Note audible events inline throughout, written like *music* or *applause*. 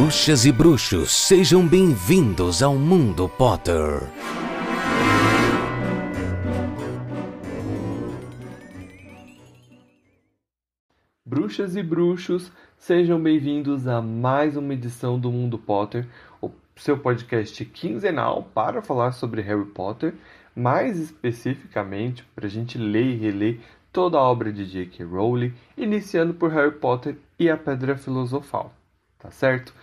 Bruxas e bruxos, sejam bem-vindos ao Mundo Potter. Bruxas e bruxos, sejam bem-vindos a mais uma edição do Mundo Potter, o seu podcast quinzenal para falar sobre Harry Potter, mais especificamente para a gente ler e reler toda a obra de J.K. Rowling, iniciando por Harry Potter e a Pedra Filosofal, tá certo?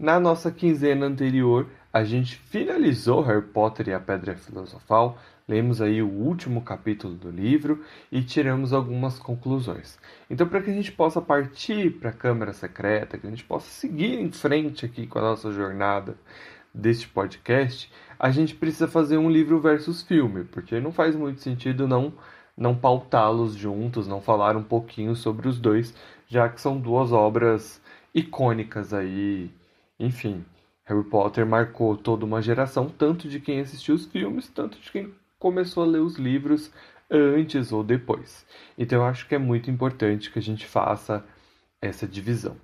Na nossa quinzena anterior, a gente finalizou Harry Potter e a Pedra Filosofal, lemos aí o último capítulo do livro e tiramos algumas conclusões. Então, para que a gente possa partir para a Câmara Secreta, que a gente possa seguir em frente aqui com a nossa jornada deste podcast, a gente precisa fazer um livro versus filme, porque não faz muito sentido não não pautá-los juntos, não falar um pouquinho sobre os dois, já que são duas obras icônicas aí. Enfim, Harry Potter marcou toda uma geração, tanto de quem assistiu os filmes, tanto de quem começou a ler os livros antes ou depois. Então eu acho que é muito importante que a gente faça essa divisão.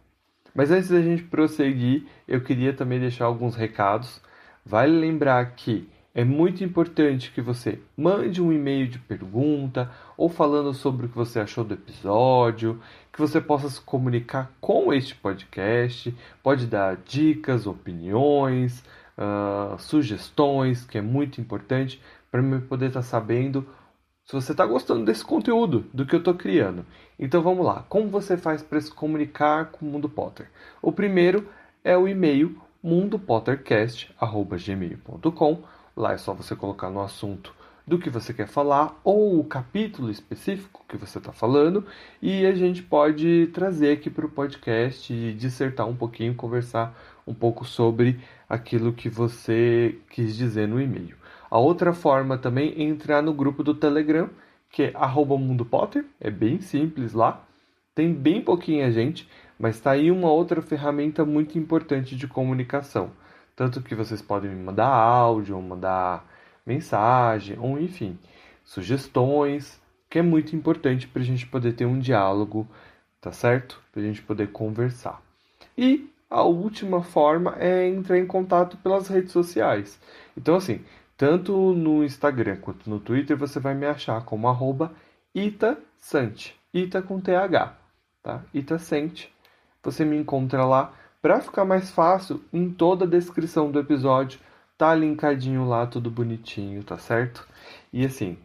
Mas antes da gente prosseguir, eu queria também deixar alguns recados. Vale lembrar que é muito importante que você mande um e-mail de pergunta ou falando sobre o que você achou do episódio, que você possa se comunicar com este podcast, pode dar dicas, opiniões, uh, sugestões, que é muito importante para eu poder estar tá sabendo se você está gostando desse conteúdo, do que eu estou criando. Então vamos lá, como você faz para se comunicar com o Mundo Potter? O primeiro é o e-mail mundopottercast.gmail.com Lá é só você colocar no assunto do que você quer falar ou o capítulo específico que você está falando e a gente pode trazer aqui para o podcast e dissertar um pouquinho, conversar um pouco sobre aquilo que você quis dizer no e-mail. A outra forma também é entrar no grupo do Telegram, que é @mundopotter, é bem simples lá. Tem bem pouquinha gente, mas está aí uma outra ferramenta muito importante de comunicação. Tanto que vocês podem me mandar áudio, mandar mensagem, ou enfim, sugestões, que é muito importante para a gente poder ter um diálogo, tá certo? Para a gente poder conversar. E a última forma é entrar em contato pelas redes sociais. Então, assim, tanto no Instagram quanto no Twitter você vai me achar como arroba itasante, ita com TH, tá? Itasante. Você me encontra lá para ficar mais fácil, em toda a descrição do episódio tá linkadinho lá, tudo bonitinho, tá certo? E assim,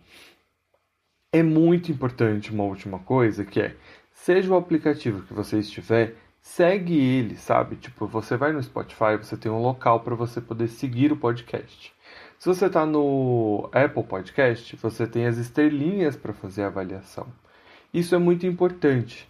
é muito importante uma última coisa que é, seja o aplicativo que você estiver, segue ele, sabe? Tipo, você vai no Spotify, você tem um local para você poder seguir o podcast. Se você está no Apple Podcast, você tem as estrelinhas para fazer a avaliação. Isso é muito importante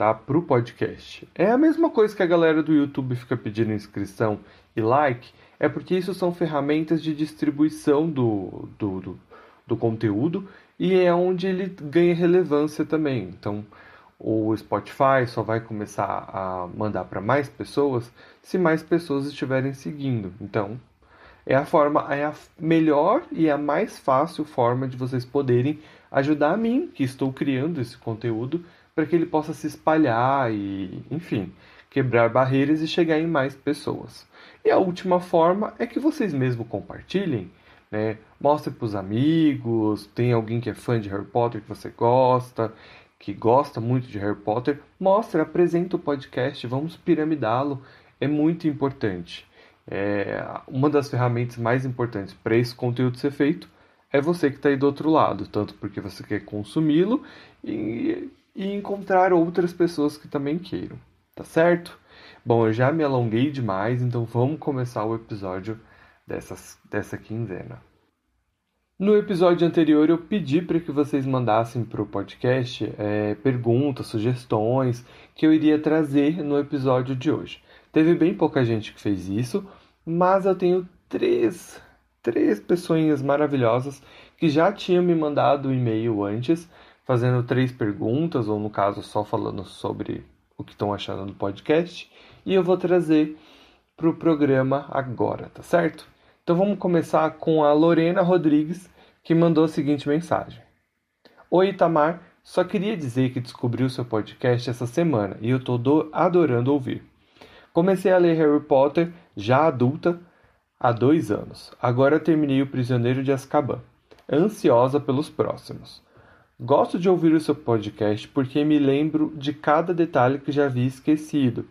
tá? Para o podcast. É a mesma coisa que a galera do YouTube fica pedindo inscrição e like, é porque isso são ferramentas de distribuição do, do, do, do conteúdo e é onde ele ganha relevância também. Então, o Spotify só vai começar a mandar para mais pessoas se mais pessoas estiverem seguindo. Então, é a forma, é a melhor e a mais fácil forma de vocês poderem ajudar a mim, que estou criando esse conteúdo, para que ele possa se espalhar e, enfim, quebrar barreiras e chegar em mais pessoas. E a última forma é que vocês mesmo compartilhem, né? Mostre para os amigos, tem alguém que é fã de Harry Potter que você gosta, que gosta muito de Harry Potter, mostre, apresenta o podcast, vamos piramidá-lo, é muito importante. É, uma das ferramentas mais importantes para esse conteúdo ser feito é você que está aí do outro lado, tanto porque você quer consumi-lo e e encontrar outras pessoas que também queiram, tá certo? Bom, eu já me alonguei demais, então vamos começar o episódio dessas, dessa quinzena. No episódio anterior eu pedi para que vocês mandassem para o podcast é, perguntas, sugestões que eu iria trazer no episódio de hoje. Teve bem pouca gente que fez isso, mas eu tenho três, três pessoas maravilhosas que já tinham me mandado o e-mail antes fazendo três perguntas, ou no caso só falando sobre o que estão achando do podcast, e eu vou trazer para o programa agora, tá certo? Então vamos começar com a Lorena Rodrigues, que mandou a seguinte mensagem: Oi Itamar, só queria dizer que descobri o seu podcast essa semana e eu estou adorando ouvir. Comecei a ler Harry Potter já adulta há dois anos. Agora terminei O Prisioneiro de Azkaban. Ansiosa pelos próximos. Gosto de ouvir o seu podcast porque me lembro de cada detalhe que já havia esquecido.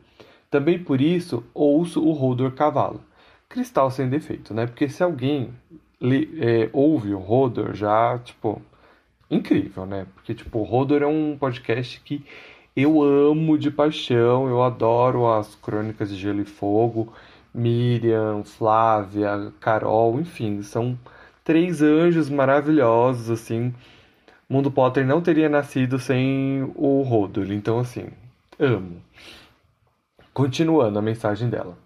Também por isso ouço o Rodor Cavalo. Cristal sem defeito, né? Porque se alguém é, ouve o Rodor, já, tipo, incrível, né? Porque, tipo, o Rodor é um podcast que eu amo de paixão, eu adoro as crônicas de Gelo e Fogo, Miriam, Flávia, Carol, enfim, são três anjos maravilhosos, assim, Mundo Potter não teria nascido sem o Rodol, então assim, amo. Continuando a mensagem dela.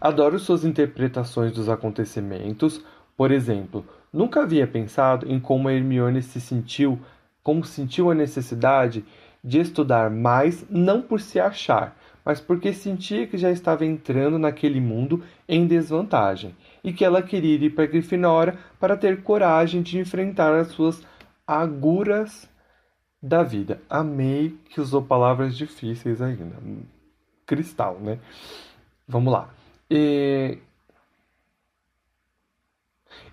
Adoro suas interpretações dos acontecimentos. Por exemplo, nunca havia pensado em como a Hermione se sentiu, como sentiu a necessidade de estudar mais, não por se achar, mas porque sentia que já estava entrando naquele mundo em desvantagem e que ela queria ir para Grifinória para ter coragem de enfrentar as suas aguras da vida. Amei que usou palavras difíceis ainda. Cristal, né? Vamos lá. E,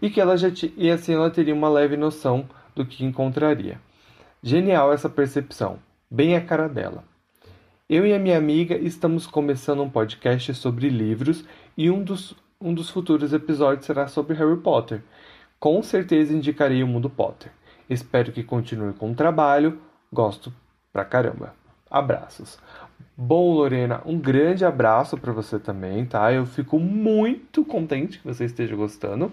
e que ela já t... e assim ela teria uma leve noção do que encontraria. Genial essa percepção, bem a cara dela. Eu e a minha amiga estamos começando um podcast sobre livros e um dos, um dos futuros episódios será sobre Harry Potter. Com certeza indicarei o mundo Potter. Espero que continue com o trabalho. Gosto pra caramba. Abraços. Bom, Lorena, um grande abraço para você também, tá? Eu fico muito contente que você esteja gostando.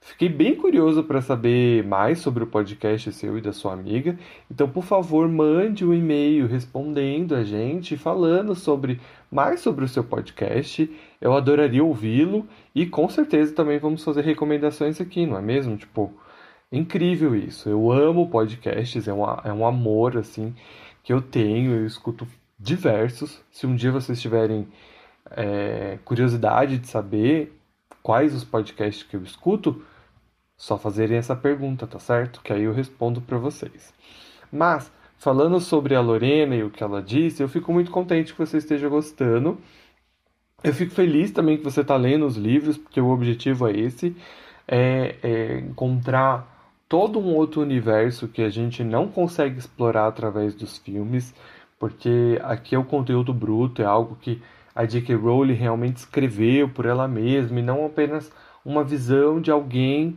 Fiquei bem curioso para saber mais sobre o podcast seu e da sua amiga. Então, por favor, mande um e-mail respondendo a gente, falando sobre mais sobre o seu podcast. Eu adoraria ouvi-lo e com certeza também vamos fazer recomendações aqui, não é mesmo? Tipo, incrível isso. Eu amo podcasts, é um, é um amor assim que eu tenho, eu escuto diversos. Se um dia vocês tiverem é, curiosidade de saber quais os podcasts que eu escuto, só fazerem essa pergunta, tá certo? Que aí eu respondo para vocês. Mas, falando sobre a Lorena e o que ela disse, eu fico muito contente que você esteja gostando. Eu fico feliz também que você está lendo os livros, porque o objetivo é esse, é, é encontrar todo um outro universo que a gente não consegue explorar através dos filmes, porque aqui é o conteúdo bruto, é algo que a J.K. Rowling realmente escreveu por ela mesma e não apenas uma visão de alguém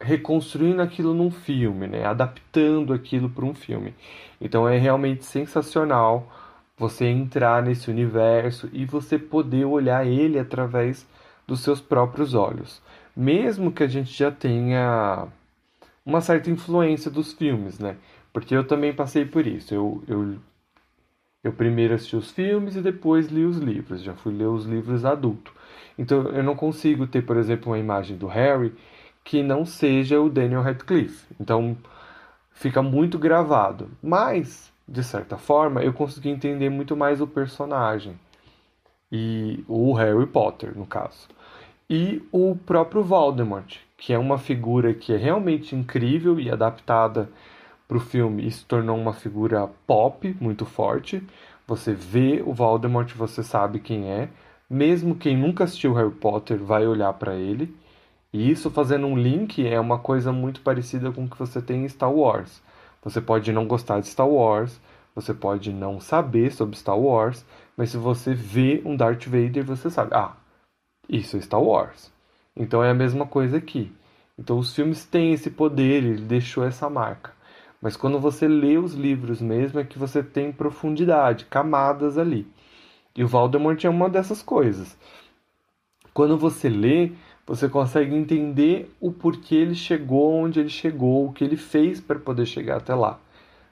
reconstruindo aquilo num filme, né? adaptando aquilo para um filme. Então é realmente sensacional você entrar nesse universo e você poder olhar ele através dos seus próprios olhos. Mesmo que a gente já tenha uma certa influência dos filmes, né? Porque eu também passei por isso. Eu, eu, eu primeiro assisti os filmes e depois li os livros. Já fui ler os livros adulto. Então eu não consigo ter, por exemplo, uma imagem do Harry que não seja o Daniel Radcliffe. Então fica muito gravado. Mas, de certa forma, eu consegui entender muito mais o personagem. E o Harry Potter, no caso. E o próprio Voldemort, que é uma figura que é realmente incrível e adaptada para o filme e se tornou uma figura pop muito forte. Você vê o Voldemort, você sabe quem é. Mesmo quem nunca assistiu Harry Potter vai olhar para ele. E isso fazendo um link é uma coisa muito parecida com o que você tem em Star Wars. Você pode não gostar de Star Wars, você pode não saber sobre Star Wars, mas se você vê um Darth Vader, você sabe, ah, isso é Star Wars. Então é a mesma coisa aqui. Então os filmes têm esse poder, ele deixou essa marca. Mas quando você lê os livros mesmo é que você tem profundidade, camadas ali. E o Voldemort é uma dessas coisas. Quando você lê, você consegue entender o porquê ele chegou onde ele chegou, o que ele fez para poder chegar até lá.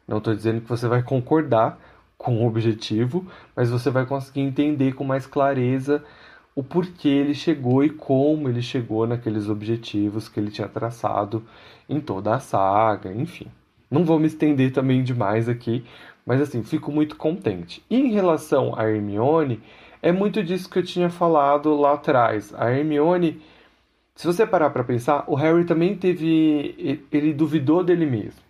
Não estou dizendo que você vai concordar com o objetivo, mas você vai conseguir entender com mais clareza o porquê ele chegou e como ele chegou naqueles objetivos que ele tinha traçado em toda a saga, enfim. Não vou me estender também demais aqui, mas assim, fico muito contente. E em relação a Hermione, é muito disso que eu tinha falado lá atrás. A Hermione, se você parar para pensar, o Harry também teve. Ele duvidou dele mesmo.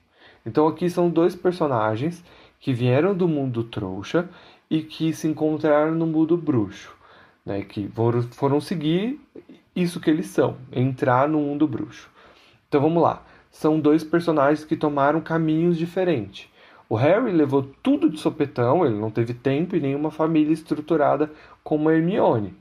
Então aqui são dois personagens que vieram do mundo trouxa e que se encontraram no mundo bruxo, né? Que foram, foram seguir isso que eles são, entrar no mundo bruxo. Então vamos lá. São dois personagens que tomaram caminhos diferentes. O Harry levou tudo de sopetão, ele não teve tempo e nenhuma família estruturada como a Hermione.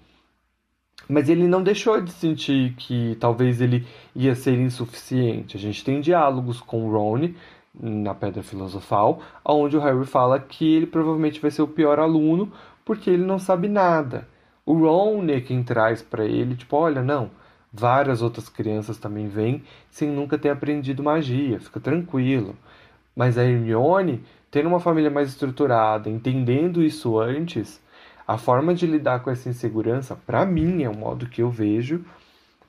Mas ele não deixou de sentir que talvez ele ia ser insuficiente. A gente tem diálogos com o Ron na Pedra Filosofal, onde o Harry fala que ele provavelmente vai ser o pior aluno porque ele não sabe nada. O Ron é quem traz para ele, tipo, olha, não, várias outras crianças também vêm sem nunca ter aprendido magia, fica tranquilo. Mas a Hermione, tendo uma família mais estruturada, entendendo isso antes, a forma de lidar com essa insegurança, para mim, é o modo que eu vejo,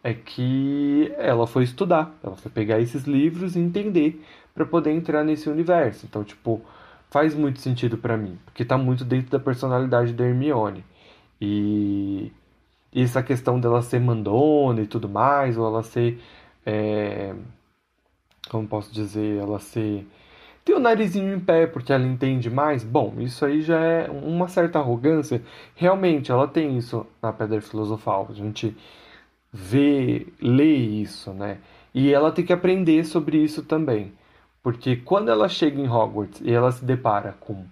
é que ela foi estudar, ela foi pegar esses livros e entender para poder entrar nesse universo. Então, tipo, faz muito sentido para mim, porque tá muito dentro da personalidade da Hermione. E, essa questão dela ser mandona e tudo mais, ou ela ser. É, como posso dizer? Ela ser tem o narizinho em pé porque ela entende mais? Bom, isso aí já é uma certa arrogância. Realmente, ela tem isso na Pedra Filosofal. A gente vê, lê isso, né? E ela tem que aprender sobre isso também. Porque quando ela chega em Hogwarts e ela se depara com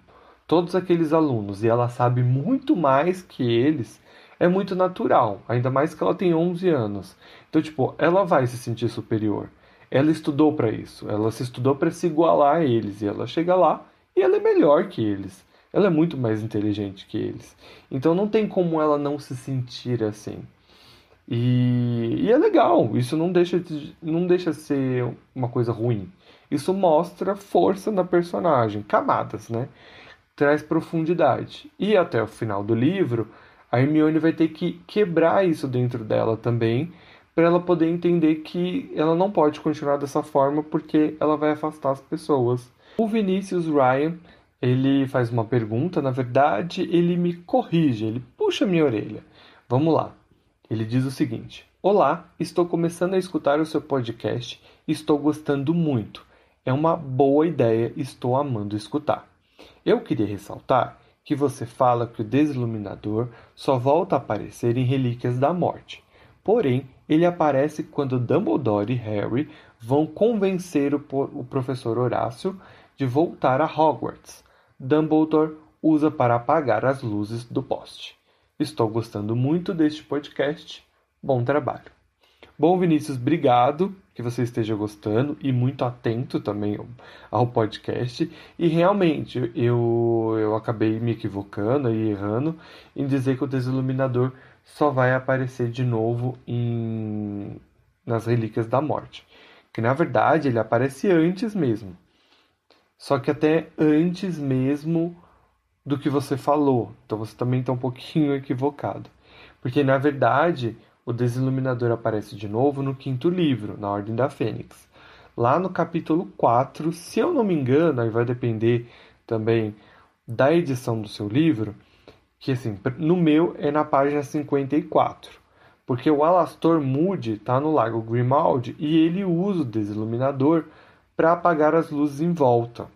todos aqueles alunos e ela sabe muito mais que eles, é muito natural. Ainda mais que ela tem 11 anos. Então, tipo, ela vai se sentir superior ela estudou para isso. Ela se estudou para se igualar a eles. E ela chega lá e ela é melhor que eles. Ela é muito mais inteligente que eles. Então não tem como ela não se sentir assim. E, e é legal. Isso não deixa, de, não deixa ser uma coisa ruim. Isso mostra força na personagem, camadas, né? Traz profundidade. E até o final do livro, a Hermione vai ter que quebrar isso dentro dela também para ela poder entender que ela não pode continuar dessa forma porque ela vai afastar as pessoas. O Vinícius Ryan, ele faz uma pergunta, na verdade, ele me corrige, ele puxa minha orelha. Vamos lá. Ele diz o seguinte: Olá, estou começando a escutar o seu podcast estou gostando muito. É uma boa ideia, estou amando escutar. Eu queria ressaltar que você fala que o desiluminador só volta a aparecer em Relíquias da Morte. Porém, ele aparece quando Dumbledore e Harry vão convencer o, o professor Horácio de voltar a Hogwarts. Dumbledore usa para apagar as luzes do poste. Estou gostando muito deste podcast. Bom trabalho. Bom, Vinícius, obrigado que você esteja gostando e muito atento também ao podcast. E realmente, eu, eu acabei me equivocando e errando em dizer que o desiluminador só vai aparecer de novo em nas Relíquias da Morte. Que na verdade ele aparece antes mesmo. Só que até antes mesmo do que você falou. Então você também está um pouquinho equivocado. Porque na verdade o Desiluminador aparece de novo no quinto livro, na Ordem da Fênix. Lá no capítulo 4, se eu não me engano, aí vai depender também da edição do seu livro, que assim, no meu é na página 54, porque o Alastor Moody está no Lago Grimald e ele usa o desiluminador para apagar as luzes em volta.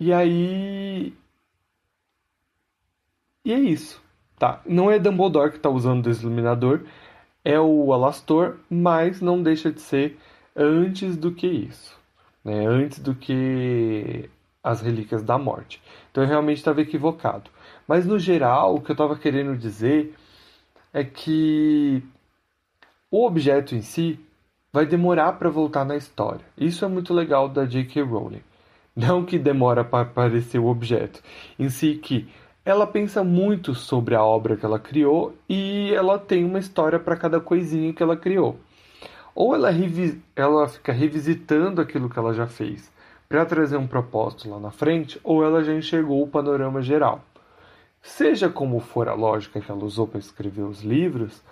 E aí e é isso, tá? Não é Dumbledore que está usando o desiluminador, é o Alastor, mas não deixa de ser antes do que isso, né? Antes do que as relíquias da morte. Então eu realmente estava equivocado. Mas no geral, o que eu estava querendo dizer é que o objeto em si vai demorar para voltar na história. Isso é muito legal da J.K. Rowling. Não que demora para aparecer o objeto, em si que ela pensa muito sobre a obra que ela criou e ela tem uma história para cada coisinha que ela criou. Ou ela, ela fica revisitando aquilo que ela já fez para trazer um propósito lá na frente, ou ela já enxergou o panorama geral. Seja como for a lógica que ela usou para escrever os livros,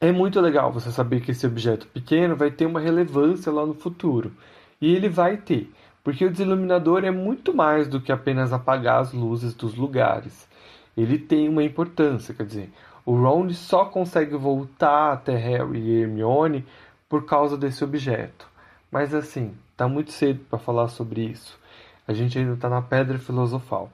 é muito legal você saber que esse objeto pequeno vai ter uma relevância lá no futuro. E ele vai ter, porque o desiluminador é muito mais do que apenas apagar as luzes dos lugares. Ele tem uma importância, quer dizer, o Ron só consegue voltar até Harry e Hermione por causa desse objeto. Mas assim, tá muito cedo para falar sobre isso. A gente ainda está na pedra filosofal.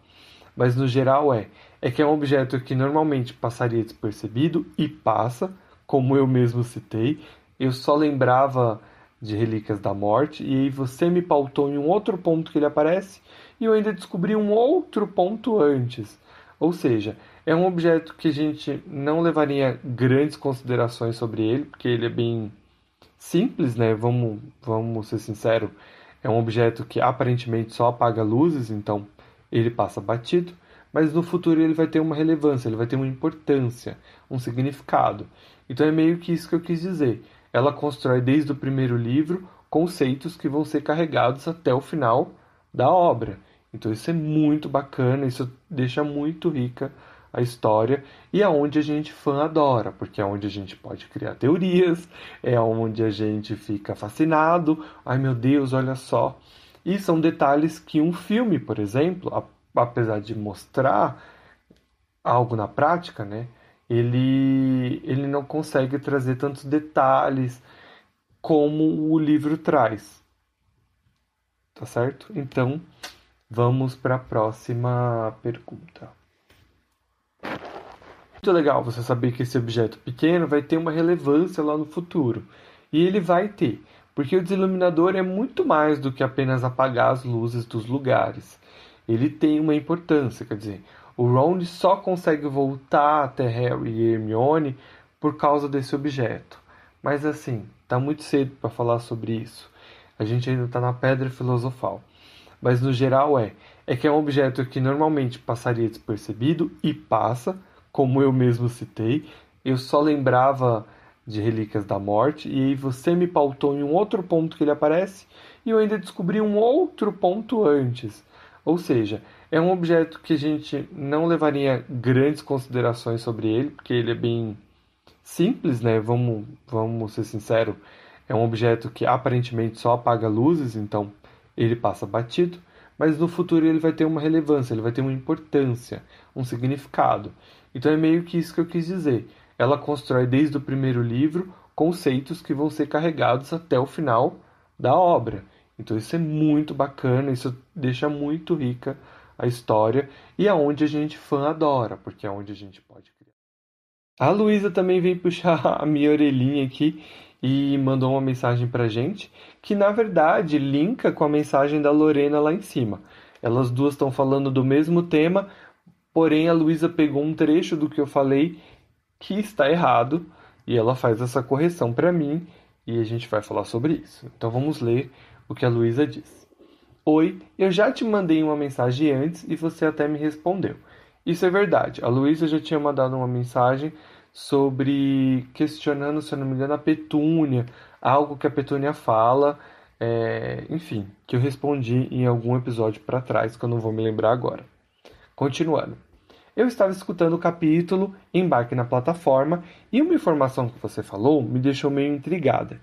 Mas no geral é. É que é um objeto que normalmente passaria despercebido e passa, como eu mesmo citei. Eu só lembrava de Relíquias da Morte e você me pautou em um outro ponto que ele aparece e eu ainda descobri um outro ponto antes. Ou seja, é um objeto que a gente não levaria grandes considerações sobre ele, porque ele é bem simples, né? Vamos, vamos ser sinceros. É um objeto que aparentemente só apaga luzes, então ele passa batido, mas no futuro ele vai ter uma relevância, ele vai ter uma importância, um significado. Então é meio que isso que eu quis dizer. Ela constrói desde o primeiro livro conceitos que vão ser carregados até o final da obra. Então isso é muito bacana, isso deixa muito rica a história e é a gente fã adora, porque é onde a gente pode criar teorias, é onde a gente fica fascinado. Ai meu Deus, olha só. E são detalhes que um filme, por exemplo, apesar de mostrar algo na prática, né, ele, ele não consegue trazer tantos detalhes como o livro traz. Tá certo? Então, vamos para a próxima pergunta. Muito legal você saber que esse objeto pequeno vai ter uma relevância lá no futuro. E ele vai ter, porque o desiluminador é muito mais do que apenas apagar as luzes dos lugares. Ele tem uma importância, quer dizer, o Ron só consegue voltar até Harry e Hermione por causa desse objeto. Mas assim, tá muito cedo para falar sobre isso. A gente ainda está na pedra filosofal. Mas no geral é, é que é um objeto que normalmente passaria despercebido e passa, como eu mesmo citei, eu só lembrava de Relíquias da Morte e aí você me pautou em um outro ponto que ele aparece e eu ainda descobri um outro ponto antes. Ou seja, é um objeto que a gente não levaria grandes considerações sobre ele, porque ele é bem simples, né? Vamos, vamos ser sinceros, é um objeto que aparentemente só apaga luzes, então ele passa batido, mas no futuro ele vai ter uma relevância, ele vai ter uma importância, um significado. Então é meio que isso que eu quis dizer. Ela constrói desde o primeiro livro conceitos que vão ser carregados até o final da obra. Então isso é muito bacana, isso deixa muito rica a história e é onde a gente fã adora, porque é onde a gente pode criar. A Luísa também vem puxar *laughs* a minha orelhinha aqui e mandou uma mensagem pra gente que na verdade linka com a mensagem da Lorena lá em cima. Elas duas estão falando do mesmo tema, Porém, a Luísa pegou um trecho do que eu falei que está errado e ela faz essa correção para mim e a gente vai falar sobre isso. Então vamos ler o que a Luísa diz. Oi, eu já te mandei uma mensagem antes e você até me respondeu. Isso é verdade. A Luísa já tinha mandado uma mensagem sobre questionando, se eu não me engano, a Petúnia, algo que a Petúnia fala, é, enfim, que eu respondi em algum episódio para trás, que eu não vou me lembrar agora. Continuando. Eu estava escutando o capítulo Embarque na Plataforma e uma informação que você falou me deixou meio intrigada,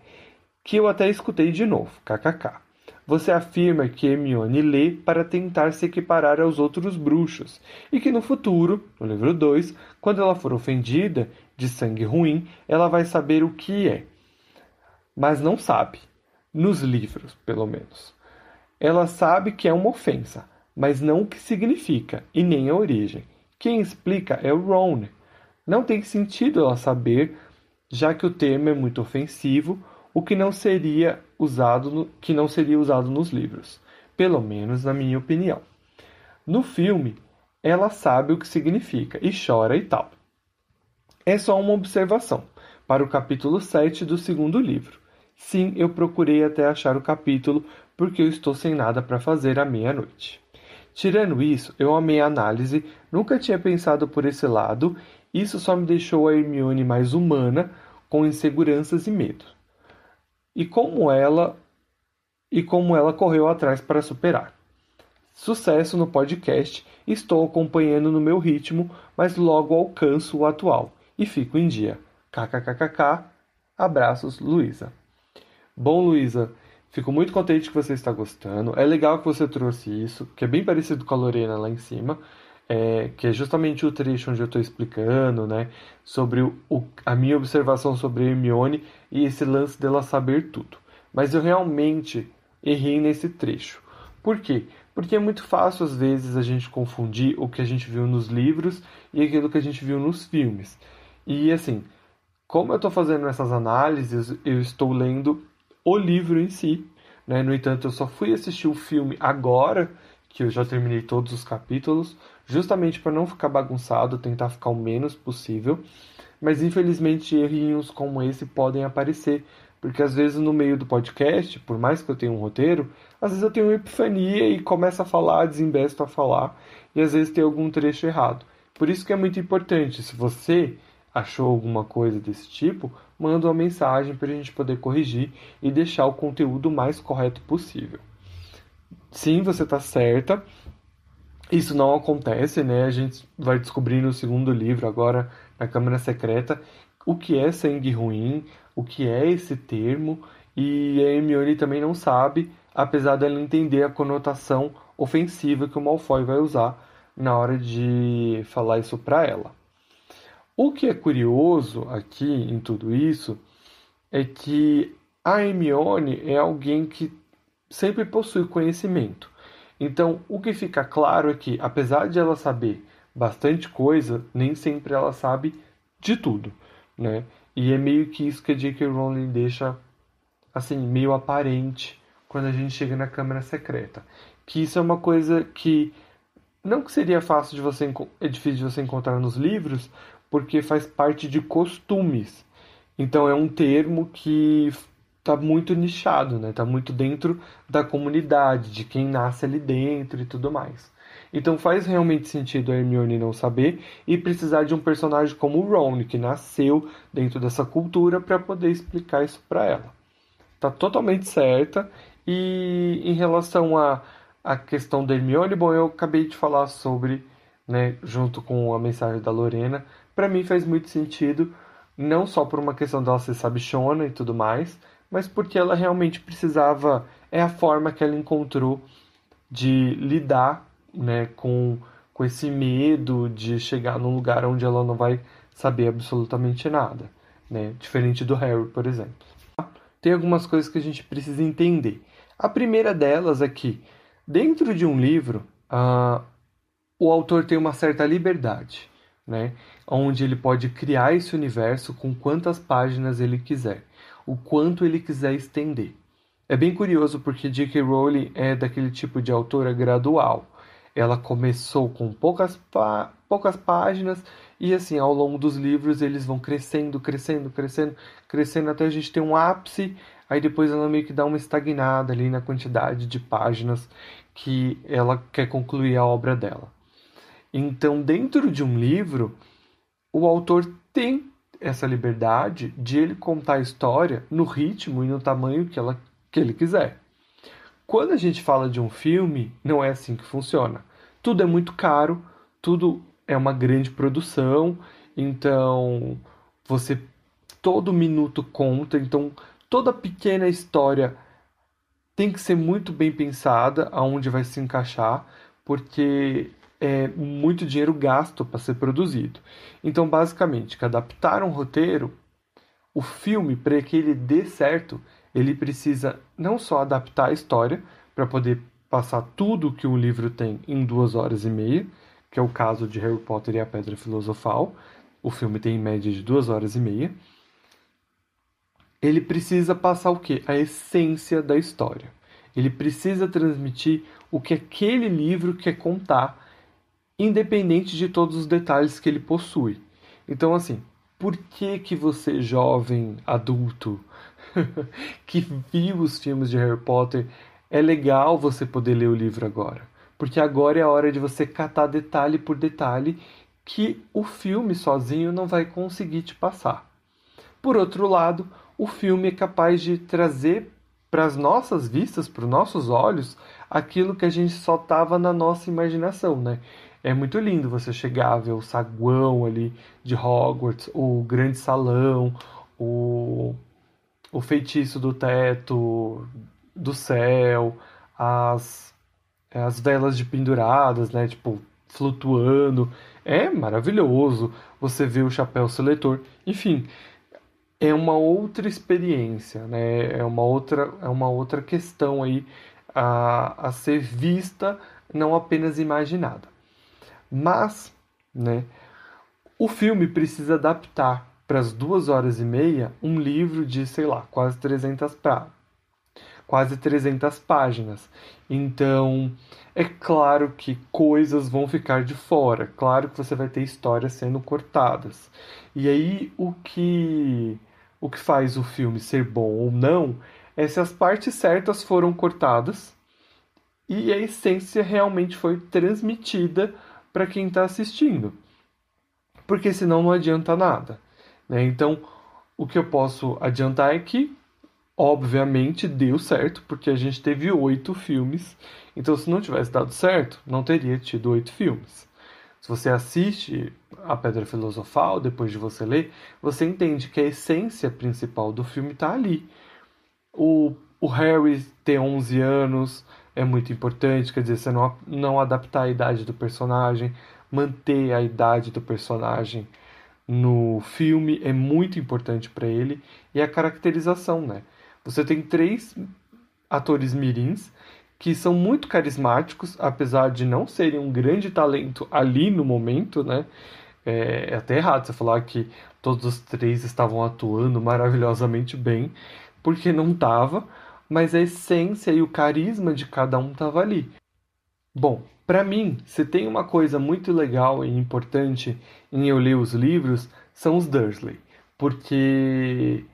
que eu até escutei de novo, kkk. Você afirma que Hermione lê para tentar se equiparar aos outros bruxos e que no futuro, no livro 2, quando ela for ofendida de sangue ruim, ela vai saber o que é. Mas não sabe, nos livros, pelo menos. Ela sabe que é uma ofensa, mas não o que significa e nem a origem. Quem explica é o Ron. Não tem sentido ela saber, já que o termo é muito ofensivo, o que não seria usado no, que não seria usado nos livros, pelo menos na minha opinião. No filme, ela sabe o que significa e chora e tal. É só uma observação para o capítulo 7 do segundo livro. Sim, eu procurei até achar o capítulo porque eu estou sem nada para fazer à meia-noite. Tirando isso, eu amei a análise, nunca tinha pensado por esse lado, isso só me deixou a Hermione mais humana, com inseguranças e medo. E como ela e como ela correu atrás para superar. Sucesso no podcast, estou acompanhando no meu ritmo, mas logo alcanço o atual e fico em dia. KKKKK. Abraços, Luísa. Bom, Luísa, Fico muito contente que você está gostando. É legal que você trouxe isso, que é bem parecido com a Lorena lá em cima, é, que é justamente o trecho onde eu estou explicando, né, sobre o, a minha observação sobre Hermione e esse lance dela saber tudo. Mas eu realmente errei nesse trecho. Por quê? Porque é muito fácil, às vezes, a gente confundir o que a gente viu nos livros e aquilo que a gente viu nos filmes. E, assim, como eu estou fazendo essas análises, eu estou lendo o livro em si. Né? No entanto, eu só fui assistir o filme agora, que eu já terminei todos os capítulos, justamente para não ficar bagunçado, tentar ficar o menos possível. Mas infelizmente errinhos como esse podem aparecer, porque às vezes no meio do podcast, por mais que eu tenha um roteiro, às vezes eu tenho uma epifania e começo a falar, desembesto a falar, e às vezes tem algum trecho errado. Por isso que é muito importante, se você achou alguma coisa desse tipo, manda uma mensagem para a gente poder corrigir e deixar o conteúdo mais correto possível. Sim, você está certa. Isso não acontece, né? A gente vai descobrir no segundo livro, agora na Câmara Secreta, o que é sangue ruim, o que é esse termo, e a Hermione também não sabe, apesar dela entender a conotação ofensiva que o Malfoy vai usar na hora de falar isso para ela. O que é curioso aqui em tudo isso é que a Hermione é alguém que sempre possui conhecimento. Então, o que fica claro é que, apesar de ela saber bastante coisa, nem sempre ela sabe de tudo, né? E é meio que isso que a J.K. Rowling deixa, assim, meio aparente quando a gente chega na Câmara Secreta. Que isso é uma coisa que não que seria fácil de você é difícil de você encontrar nos livros, porque faz parte de costumes. Então é um termo que está muito nichado, né? Tá muito dentro da comunidade, de quem nasce ali dentro e tudo mais. Então faz realmente sentido a Hermione não saber e precisar de um personagem como o Ron, que nasceu dentro dessa cultura para poder explicar isso para ela. Tá totalmente certa. E em relação à a, a questão da Hermione, bom, eu acabei de falar sobre, né, junto com a mensagem da Lorena, para mim faz muito sentido, não só por uma questão dela ser sabichona e tudo mais, mas porque ela realmente precisava, é a forma que ela encontrou de lidar né, com, com esse medo de chegar num lugar onde ela não vai saber absolutamente nada, né? diferente do Harry, por exemplo. Tem algumas coisas que a gente precisa entender. A primeira delas é que, dentro de um livro, uh, o autor tem uma certa liberdade né? Onde ele pode criar esse universo com quantas páginas ele quiser, o quanto ele quiser estender. É bem curioso porque J.K. Rowling é daquele tipo de autora gradual. Ela começou com poucas, poucas páginas e assim, ao longo dos livros eles vão crescendo, crescendo, crescendo, crescendo até a gente ter um ápice, aí depois ela meio que dá uma estagnada ali na quantidade de páginas que ela quer concluir a obra dela. Então, dentro de um livro, o autor tem essa liberdade de ele contar a história no ritmo e no tamanho que, ela, que ele quiser. Quando a gente fala de um filme, não é assim que funciona. Tudo é muito caro, tudo é uma grande produção, então você todo minuto conta, então toda pequena história tem que ser muito bem pensada aonde vai se encaixar, porque é, muito dinheiro gasto para ser produzido. Então, basicamente, que adaptar um roteiro, o filme, para que ele dê certo, ele precisa não só adaptar a história para poder passar tudo que um livro tem em duas horas e meia, que é o caso de Harry Potter e a Pedra Filosofal. O filme tem em média de duas horas e meia. Ele precisa passar o que? A essência da história. Ele precisa transmitir o que aquele livro quer contar independente de todos os detalhes que ele possui. Então, assim, por que que você, jovem adulto, *laughs* que viu os filmes de Harry Potter, é legal você poder ler o livro agora? Porque agora é a hora de você catar detalhe por detalhe que o filme sozinho não vai conseguir te passar. Por outro lado, o filme é capaz de trazer para as nossas vistas, para os nossos olhos, aquilo que a gente só estava na nossa imaginação, né? É muito lindo você chegar, ver o saguão ali de Hogwarts, o grande salão, o, o feitiço do teto, do céu, as, as velas de penduradas, né? Tipo, flutuando. É maravilhoso. Você vê o chapéu seletor. Enfim, é uma outra experiência, né? É uma outra, é uma outra questão aí a, a ser vista, não apenas imaginada. Mas, né, o filme precisa adaptar para as duas horas e meia um livro de, sei lá, quase 300 pra, quase 300 páginas. Então, é claro que coisas vão ficar de fora, claro que você vai ter histórias sendo cortadas. E aí o que o que faz o filme ser bom ou não é se as partes certas foram cortadas e a essência realmente foi transmitida para quem está assistindo. Porque senão não adianta nada. Né? Então, o que eu posso adiantar é que, obviamente, deu certo, porque a gente teve oito filmes. Então, se não tivesse dado certo, não teria tido oito filmes. Se você assiste A Pedra Filosofal, depois de você ler, você entende que a essência principal do filme está ali. O, o Harry ter 11 anos é muito importante, quer dizer, você não, não adaptar a idade do personagem, manter a idade do personagem no filme é muito importante para ele e a caracterização, né? Você tem três atores mirins que são muito carismáticos, apesar de não serem um grande talento ali no momento, né? É, é até errado você falar que todos os três estavam atuando maravilhosamente bem, porque não tava, mas a essência e o carisma de cada um tava ali. Bom, para mim, se tem uma coisa muito legal e importante em eu ler os livros, são os Dursley. Porque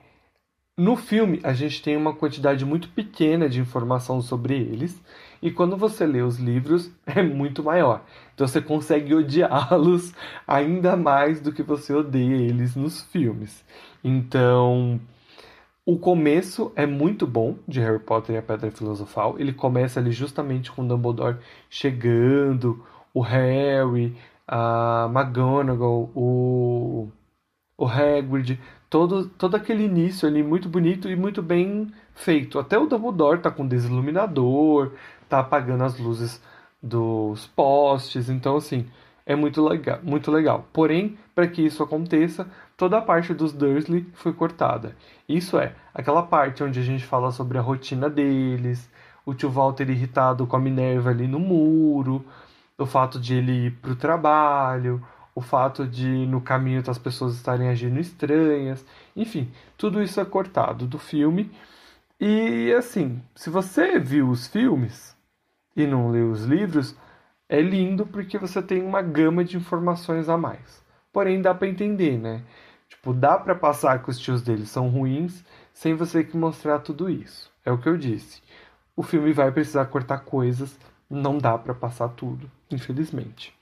no filme a gente tem uma quantidade muito pequena de informação sobre eles, e quando você lê os livros *laughs* é muito maior. Então você consegue odiá-los ainda mais do que você odeia eles nos filmes. Então, o começo é muito bom de Harry Potter e a Pedra Filosofal. Ele começa ali justamente com Dumbledore chegando, o Harry, a McGonagall, o, o Hagrid, todo, todo aquele início ali muito bonito e muito bem feito. Até o Dumbledore tá com desiluminador, tá apagando as luzes dos postes, então assim, é muito legal, muito legal. Porém, para que isso aconteça, toda a parte dos Dursley foi cortada. Isso é, aquela parte onde a gente fala sobre a rotina deles, o tio Walter irritado com a Minerva ali no muro, o fato de ele ir pro trabalho, o fato de no caminho as pessoas estarem agindo estranhas, enfim, tudo isso é cortado do filme. E assim, se você viu os filmes e não leu os livros, é lindo porque você tem uma gama de informações a mais. Porém, dá para entender, né? Tipo, dá para passar que os tios deles são ruins sem você que mostrar tudo isso. É o que eu disse. O filme vai precisar cortar coisas, não dá para passar tudo, infelizmente.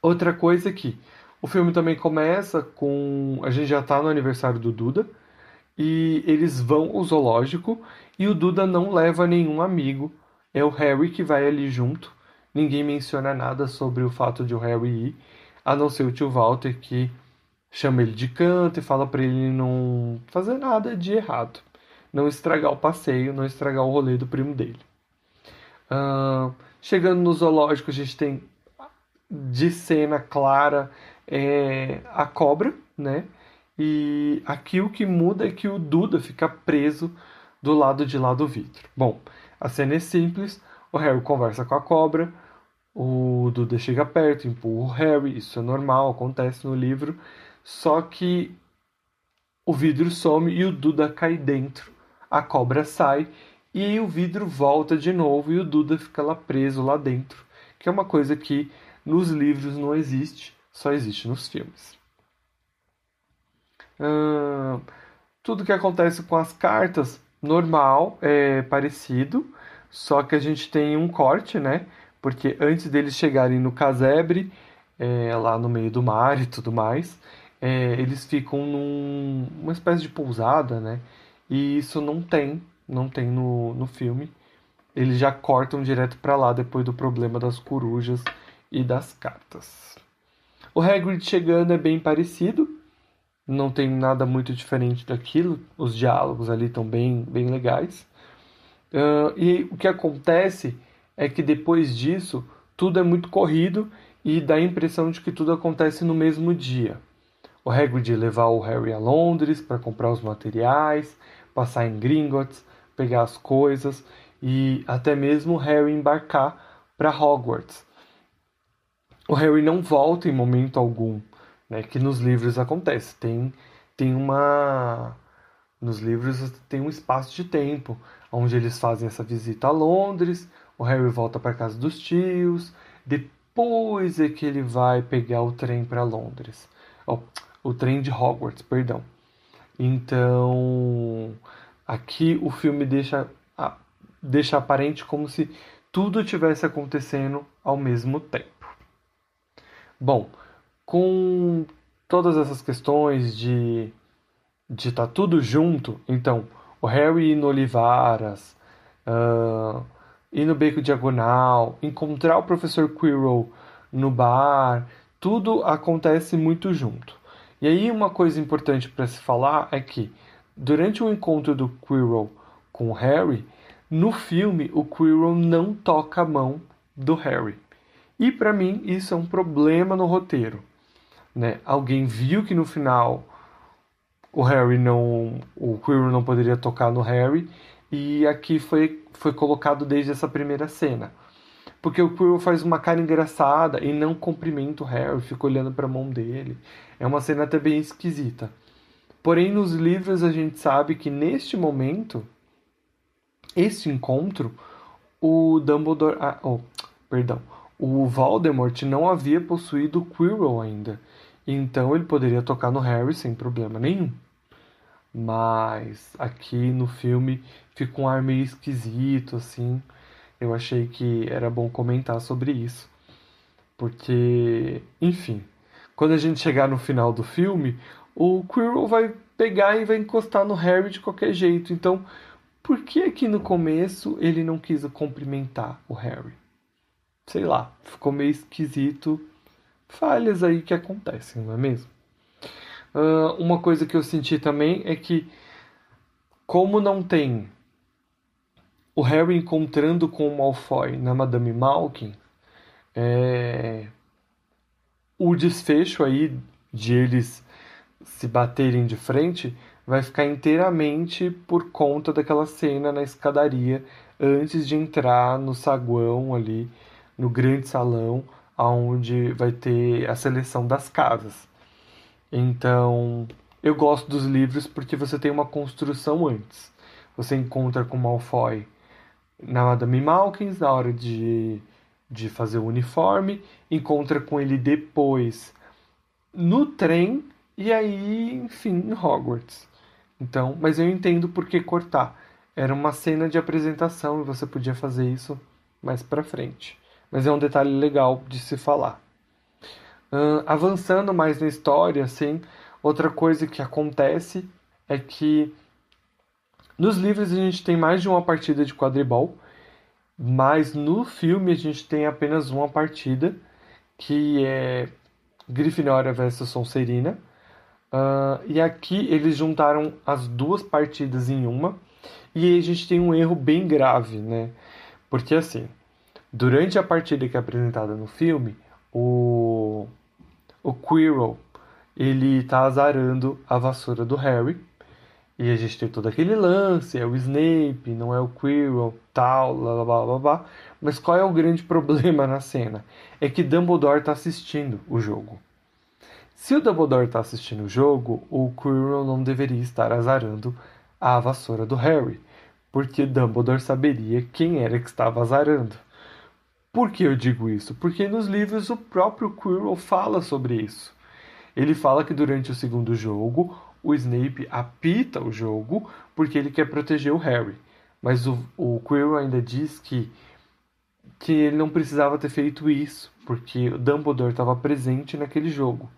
Outra coisa é que o filme também começa com a gente já tá no aniversário do Duda e eles vão ao zoológico e o Duda não leva nenhum amigo. É o Harry que vai ali junto ninguém menciona nada sobre o fato de o Harry ir, a não ser o tio Walter que chama ele de canto e fala para ele não fazer nada de errado, não estragar o passeio, não estragar o rolê do primo dele. Uh, chegando no zoológico, a gente tem de cena clara é, a cobra, né? E aqui o que muda é que o Duda fica preso do lado de lá do vidro. Bom, a cena é simples. O Harry conversa com a cobra, o Duda chega perto, empurra o Harry, isso é normal, acontece no livro. Só que o vidro some e o Duda cai dentro. A cobra sai e o vidro volta de novo e o Duda fica lá preso lá dentro. Que é uma coisa que nos livros não existe, só existe nos filmes. Tudo que acontece com as cartas, normal, é parecido, só que a gente tem um corte, né? porque antes deles chegarem no casebre, é, lá no meio do mar e tudo mais, é, eles ficam numa num, espécie de pousada, né? E isso não tem, não tem no, no filme. Eles já cortam direto para lá depois do problema das corujas e das cartas. O Hagrid chegando é bem parecido, não tem nada muito diferente daquilo. Os diálogos ali estão bem, bem legais. Uh, e o que acontece é que depois disso tudo é muito corrido e dá a impressão de que tudo acontece no mesmo dia. O Hagrid levar o Harry a Londres para comprar os materiais, passar em Gringotts, pegar as coisas e até mesmo Harry embarcar para Hogwarts. O Harry não volta em momento algum, né, que nos livros acontece. Tem, tem uma. Nos livros tem um espaço de tempo onde eles fazem essa visita a Londres, o Harry volta para casa dos tios, depois é que ele vai pegar o trem para Londres. Oh, o trem de Hogwarts, perdão. Então, aqui o filme deixa, deixa aparente como se tudo estivesse acontecendo ao mesmo tempo. Bom, com todas essas questões de de estar tá tudo junto, então o Harry ir no Olivaras, uh, ir no Beco Diagonal, encontrar o professor Quirrell no bar, tudo acontece muito junto. E aí uma coisa importante para se falar é que durante o encontro do Quirrell com o Harry, no filme o Quirrell não toca a mão do Harry. E para mim isso é um problema no roteiro. Né? Alguém viu que no final o Harry não, o Quirrell não poderia tocar no Harry e aqui foi foi colocado desde essa primeira cena. Porque o Quirrell faz uma cara engraçada e não cumprimenta o Harry, fica olhando para a mão dele. É uma cena até bem esquisita. Porém, nos livros a gente sabe que neste momento, este encontro, o Dumbledore, ah, oh, perdão, o Voldemort não havia possuído o Quirrell ainda. Então ele poderia tocar no Harry sem problema nenhum. Mas aqui no filme fica um ar meio esquisito, assim. Eu achei que era bom comentar sobre isso. Porque, enfim, quando a gente chegar no final do filme, o Quirrell vai pegar e vai encostar no Harry de qualquer jeito. Então, por que aqui no começo ele não quis cumprimentar o Harry? Sei lá, ficou meio esquisito. Falhas aí que acontecem, não é mesmo? Uh, uma coisa que eu senti também é que, como não tem o Harry encontrando com o Malfoy na Madame Malkin, é... o desfecho aí de eles se baterem de frente vai ficar inteiramente por conta daquela cena na escadaria antes de entrar no saguão ali, no grande salão, onde vai ter a seleção das casas. Então, eu gosto dos livros porque você tem uma construção antes. Você encontra com Malfoy na Madame Malkins na hora de, de fazer o uniforme, encontra com ele depois no trem e aí, enfim, em Hogwarts. Então, mas eu entendo por que cortar. Era uma cena de apresentação e você podia fazer isso mais para frente. Mas é um detalhe legal de se falar. Uh, avançando mais na história, assim, outra coisa que acontece é que nos livros a gente tem mais de uma partida de quadribol, mas no filme a gente tem apenas uma partida, que é Grifinória versus Sonserina. Uh, e aqui eles juntaram as duas partidas em uma, e a gente tem um erro bem grave, né? Porque assim, durante a partida que é apresentada no filme, o o Quirrell ele tá azarando a vassoura do Harry. E a gente tem todo aquele lance, é o Snape, não é o Quirrell, tal, blá blá blá blá. Mas qual é o grande *laughs* problema na cena? É que Dumbledore está assistindo o jogo. Se o Dumbledore está assistindo o jogo, o Quirrell não deveria estar azarando a vassoura do Harry, porque Dumbledore saberia quem era que estava azarando. Por que eu digo isso? Porque nos livros o próprio Quirrell fala sobre isso. Ele fala que durante o segundo jogo o Snape apita o jogo porque ele quer proteger o Harry. Mas o, o Quirrell ainda diz que, que ele não precisava ter feito isso, porque o Dumbledore estava presente naquele jogo.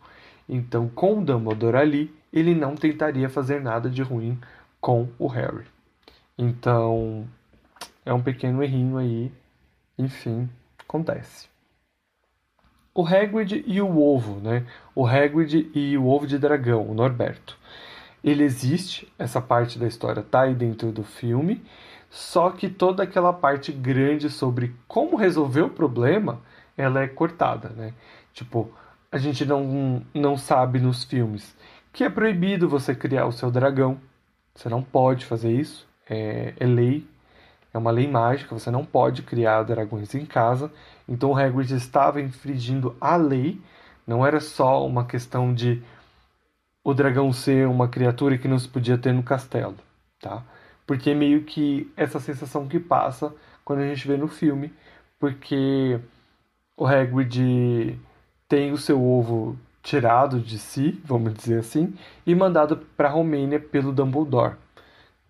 Então, com o Dumbledore ali, ele não tentaria fazer nada de ruim com o Harry. Então, é um pequeno errinho aí. Enfim, acontece. O Hagrid e o ovo, né? O Hagrid e o ovo de dragão, o Norberto. Ele existe, essa parte da história tá aí dentro do filme, só que toda aquela parte grande sobre como resolver o problema, ela é cortada, né? Tipo, a gente não, não sabe nos filmes que é proibido você criar o seu dragão. Você não pode fazer isso, é, é lei, é uma lei mágica, você não pode criar dragões em casa. Então o Hagrid estava infringindo a lei, não era só uma questão de o dragão ser uma criatura que não se podia ter no castelo, tá? Porque meio que essa sensação que passa quando a gente vê no filme, porque o Hagrid tem o seu ovo tirado de si, vamos dizer assim, e mandado para a Romênia pelo Dumbledore,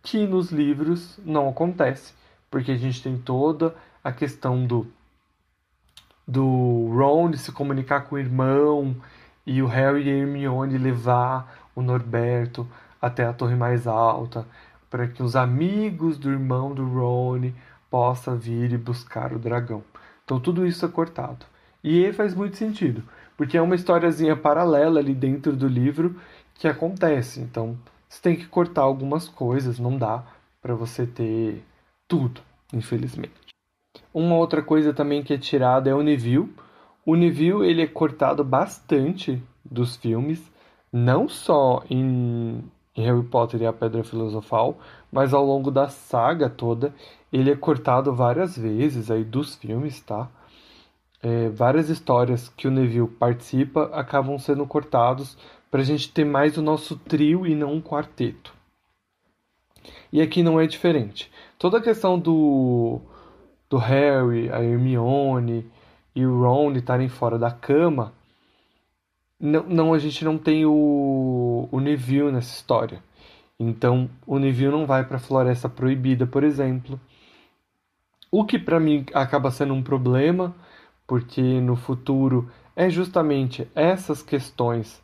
que nos livros não acontece, porque a gente tem toda a questão do do Ron se comunicar com o irmão e o Harry e a Hermione levar o Norberto até a torre mais alta para que os amigos do irmão do Ron possam vir e buscar o dragão. Então tudo isso é cortado. E faz muito sentido, porque é uma historiazinha paralela ali dentro do livro que acontece. Então você tem que cortar algumas coisas, não dá para você ter tudo, infelizmente. Uma outra coisa também que é tirada é o Neville. O Neville ele é cortado bastante dos filmes, não só em, Harry Potter e a Pedra Filosofal, mas ao longo da saga toda ele é cortado várias vezes aí dos filmes, tá? É, várias histórias que o Neville participa acabam sendo cortados para a gente ter mais o nosso trio e não um quarteto. E aqui não é diferente. Toda a questão do do Harry, a Hermione e o Ron estarem fora da cama, não, não, a gente não tem o, o Neville nessa história. Então, o Neville não vai para a Floresta Proibida, por exemplo. O que para mim acaba sendo um problema, porque no futuro é justamente essas questões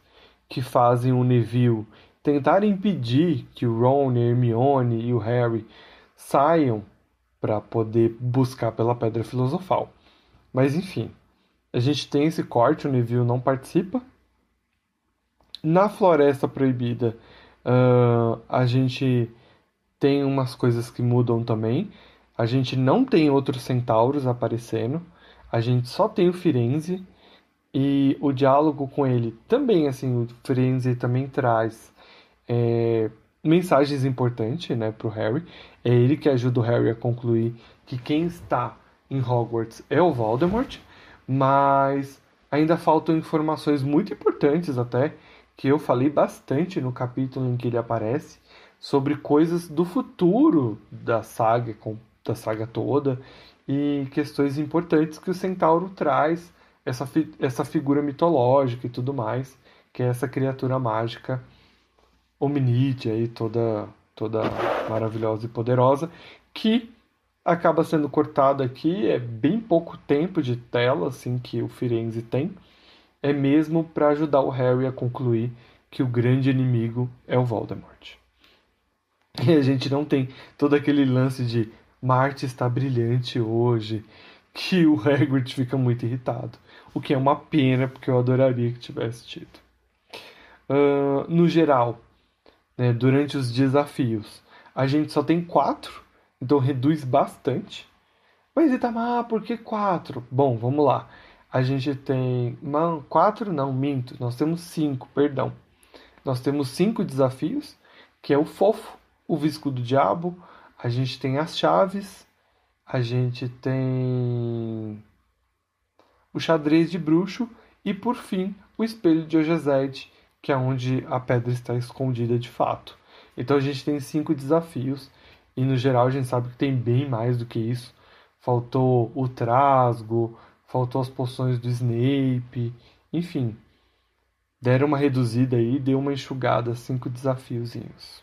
que fazem o Neville tentar impedir que o Ron, a Hermione e o Harry saiam para poder buscar pela Pedra Filosofal. Mas enfim, a gente tem esse corte, o Neville não participa. Na Floresta Proibida, uh, a gente tem umas coisas que mudam também. A gente não tem outros centauros aparecendo. A gente só tem o Firenze. E o diálogo com ele também, assim, o Firenze também traz é, mensagens importantes né, para o Harry. É ele que ajuda o Harry a concluir que quem está em Hogwarts é o Voldemort, mas ainda faltam informações muito importantes até que eu falei bastante no capítulo em que ele aparece sobre coisas do futuro da saga, da saga toda e questões importantes que o Centauro traz essa, essa figura mitológica e tudo mais, que é essa criatura mágica hominídea e toda, toda maravilhosa e poderosa, que acaba sendo cortada aqui, é bem pouco tempo de tela assim que o Firenze tem, é mesmo para ajudar o Harry a concluir que o grande inimigo é o Voldemort. *laughs* E a gente não tem todo aquele lance de Marte está brilhante hoje, que o *laughs* Hagrid fica muito irritado. O que é uma pena, porque eu adoraria que tivesse tido. Uh, no geral, né, durante os desafios. A gente só tem quatro, então reduz bastante. Mas Itamar, ah, por que quatro? Bom, vamos lá. A gente tem. Não, quatro não, minto. Nós temos cinco, perdão. Nós temos cinco desafios, que é o fofo, o visco do diabo, a gente tem as chaves, a gente tem o xadrez de bruxo e por fim o espelho de Ojezed, que é onde a pedra está escondida de fato. Então a gente tem cinco desafios e no geral a gente sabe que tem bem mais do que isso. Faltou o trasgo, faltou as poções do Snape, enfim. Deram uma reduzida aí, deu uma enxugada, cinco desafiozinhos.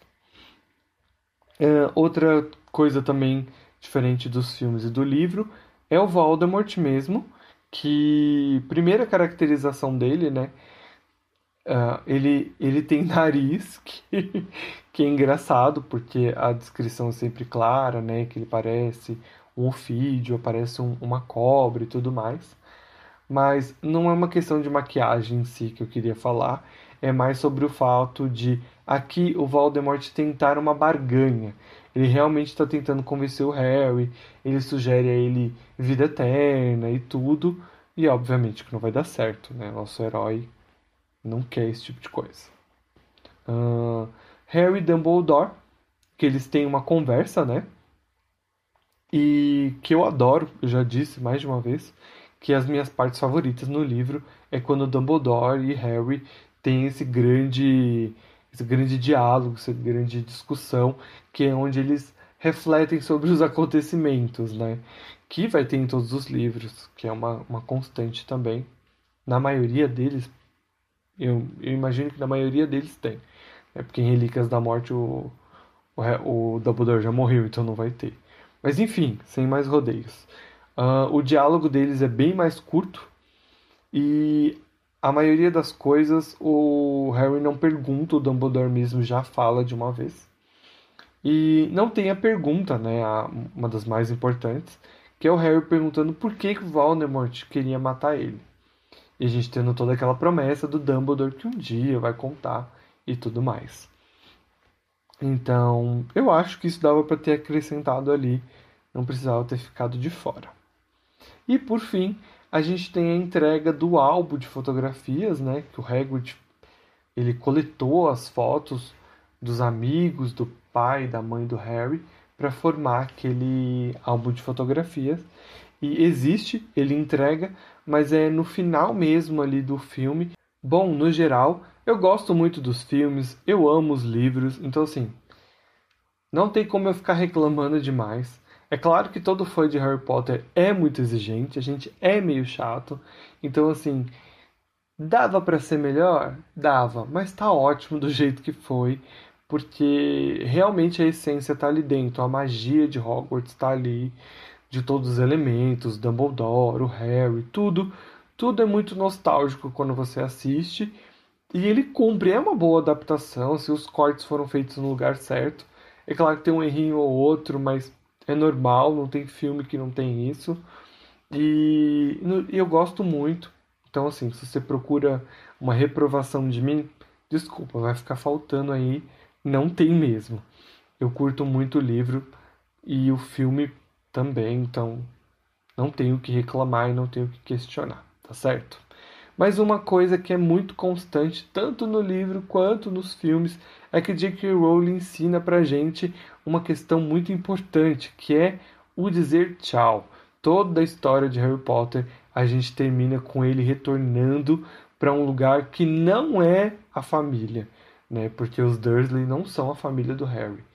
É, outra coisa também diferente dos filmes e do livro é o Voldemort mesmo, que primeira caracterização dele, né, Uh, ele, ele tem nariz que, que é engraçado, porque a descrição é sempre clara, né? Que ele parece um ofídio, parece um, uma cobra e tudo mais. Mas não é uma questão de maquiagem em si que eu queria falar, é mais sobre o fato de aqui o Voldemort tentar uma barganha. Ele realmente está tentando convencer o Harry, ele sugere a ele vida eterna e tudo, e obviamente que não vai dar certo, né? Nosso herói não quer esse tipo de coisa. Uh, Harry Dumbledore, que eles têm uma conversa, né? e que eu adoro, eu já disse mais de uma vez, que as minhas partes favoritas no livro é quando Dumbledore e Harry têm esse grande esse grande diálogo, essa grande discussão, que é onde eles refletem sobre os acontecimentos, né? Que vai ter em todos os livros, que é uma, uma constante também. Na maioria deles, eu, eu imagino que na maioria deles tem. É porque em Relíquias da Morte o, o, o Dumbledore já morreu, então não vai ter. Mas enfim, sem mais rodeios. Uh, o diálogo deles é bem mais curto e a maioria das coisas o Harry não pergunta, o Dumbledore mesmo já fala de uma vez. E não tem a pergunta, né, a, uma das mais importantes, que é o Harry perguntando por que, que Voldemort queria matar ele. E a gente tendo toda aquela promessa do Dumbledore que um dia vai contar e tudo mais. Então, eu acho que isso dava para ter acrescentado ali, não precisava ter ficado de fora. E por fim, a gente tem a entrega do álbum de fotografias, né, que o Hagrid ele coletou as fotos dos amigos, do pai, da mãe do Harry, para formar aquele álbum de fotografias. E existe, ele entrega, mas é no final mesmo ali do filme. Bom, no geral, eu gosto muito dos filmes, eu amo os livros, então assim, não tem como eu ficar reclamando demais. É claro que todo fã de Harry Potter é muito exigente, a gente é meio chato, então assim, dava para ser melhor? Dava, mas tá ótimo do *laughs* jeito que foi, porque realmente a essência tá ali dentro, a magia de Hogwarts tá ali, de todos os elementos, Dumbledore, o Harry, tudo, tudo é muito nostálgico quando você assiste e ele cumpre, é uma boa adaptação, se os cortes foram feitos no lugar certo. É claro que tem um errinho ou outro, mas é normal, não tem filme que não tem isso. E, e eu gosto muito. Então, assim, se você procura uma reprovação de mim, desculpa, vai ficar faltando aí. Não tem mesmo. Eu curto muito o livro e o filme também, então não tenho o que reclamar e não tenho o que questionar, tá certo? Mas uma coisa que é muito constante, tanto no livro quanto nos filmes, é que J.K. Rowling ensina pra gente uma questão muito importante, que é o dizer tchau. Toda a história de Harry Potter, a gente termina com ele retornando para um lugar que não é a família, né? Porque os Dursley não são a família do Harry.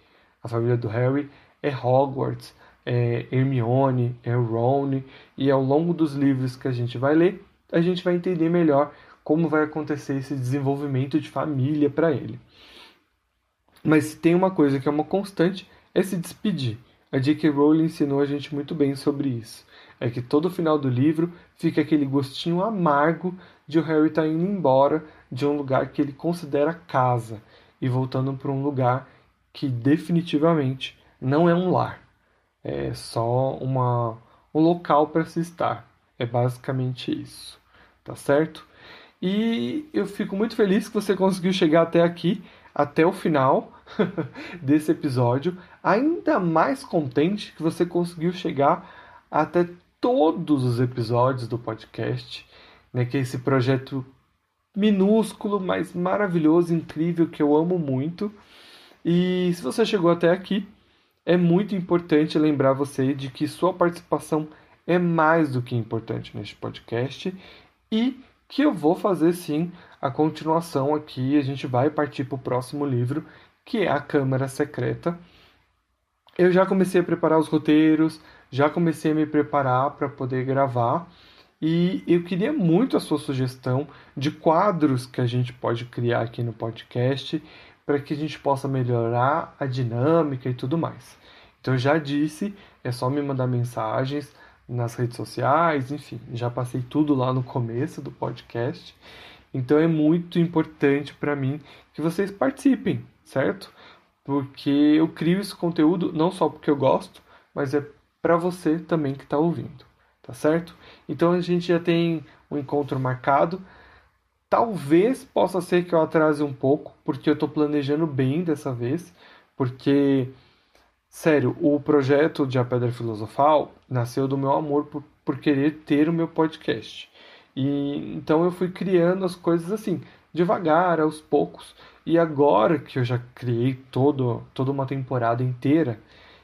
A família do Harry é Hogwarts, é Hermione, é Ron, e ao longo dos livros que a gente vai ler, a gente vai entender melhor como vai acontecer esse desenvolvimento de família para ele. Mas tem uma coisa que é uma constante, é se despedir. A J.K. Rowling ensinou a gente muito bem sobre isso. É que todo final do livro fica aquele gostinho amargo de o Harry estar tá indo embora de um lugar que ele considera casa e voltando para um lugar que definitivamente não é um lar. É só uma, um local para se estar. É basicamente isso tá certo? E eu fico muito feliz que você conseguiu chegar até aqui, até o final *laughs* desse episódio. Ainda mais contente que você conseguiu chegar até todos os episódios do podcast, né? Que é esse projeto minúsculo, mas maravilhoso, incrível, que eu amo muito. E se você chegou até aqui, é muito importante lembrar você de que sua participação é mais do que importante neste podcast e que eu vou fazer sim a continuação aqui. A gente vai partir para o próximo livro, que é A Câmara Secreta. Eu já comecei a preparar os roteiros, já comecei a me preparar para poder gravar. E eu queria muito a sua sugestão de quadros que a gente pode criar aqui no podcast para que a gente possa melhorar a dinâmica e tudo mais. Então, já disse, é só me mandar mensagens nas redes sociais, enfim, já passei tudo lá no começo do podcast. Então é muito importante para mim que vocês participem, certo? Porque eu crio esse conteúdo não só porque eu gosto, mas é para você também que está ouvindo, tá certo? Então a gente já tem um encontro marcado. Talvez possa ser que eu atrase um pouco, porque eu estou planejando bem dessa vez, porque Sério, o projeto de A Pedra Filosofal nasceu do meu amor por, por querer ter o meu podcast. E então eu fui criando as coisas assim, devagar, aos poucos. E agora que eu já criei todo, toda uma temporada inteira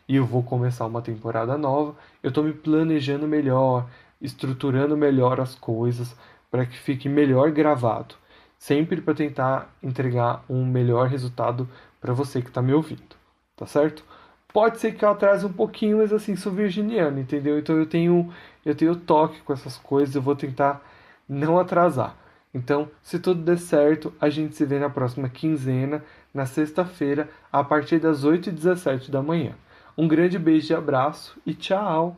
e eu vou começar uma temporada nova, eu estou me planejando melhor, estruturando melhor as coisas para que fique melhor gravado, sempre para tentar entregar um melhor resultado para você que está me ouvindo, tá certo? Pode ser que eu atrase um pouquinho, mas assim, sou virginiano, entendeu? Então eu tenho eu tenho toque com essas coisas, eu vou tentar não atrasar. Então, se tudo der certo, a gente se vê na próxima quinzena, na sexta-feira, a partir das 8h17 da manhã. Um grande beijo e abraço e tchau!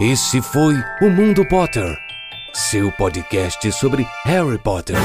Esse foi o Mundo Potter, seu podcast sobre Harry Potter.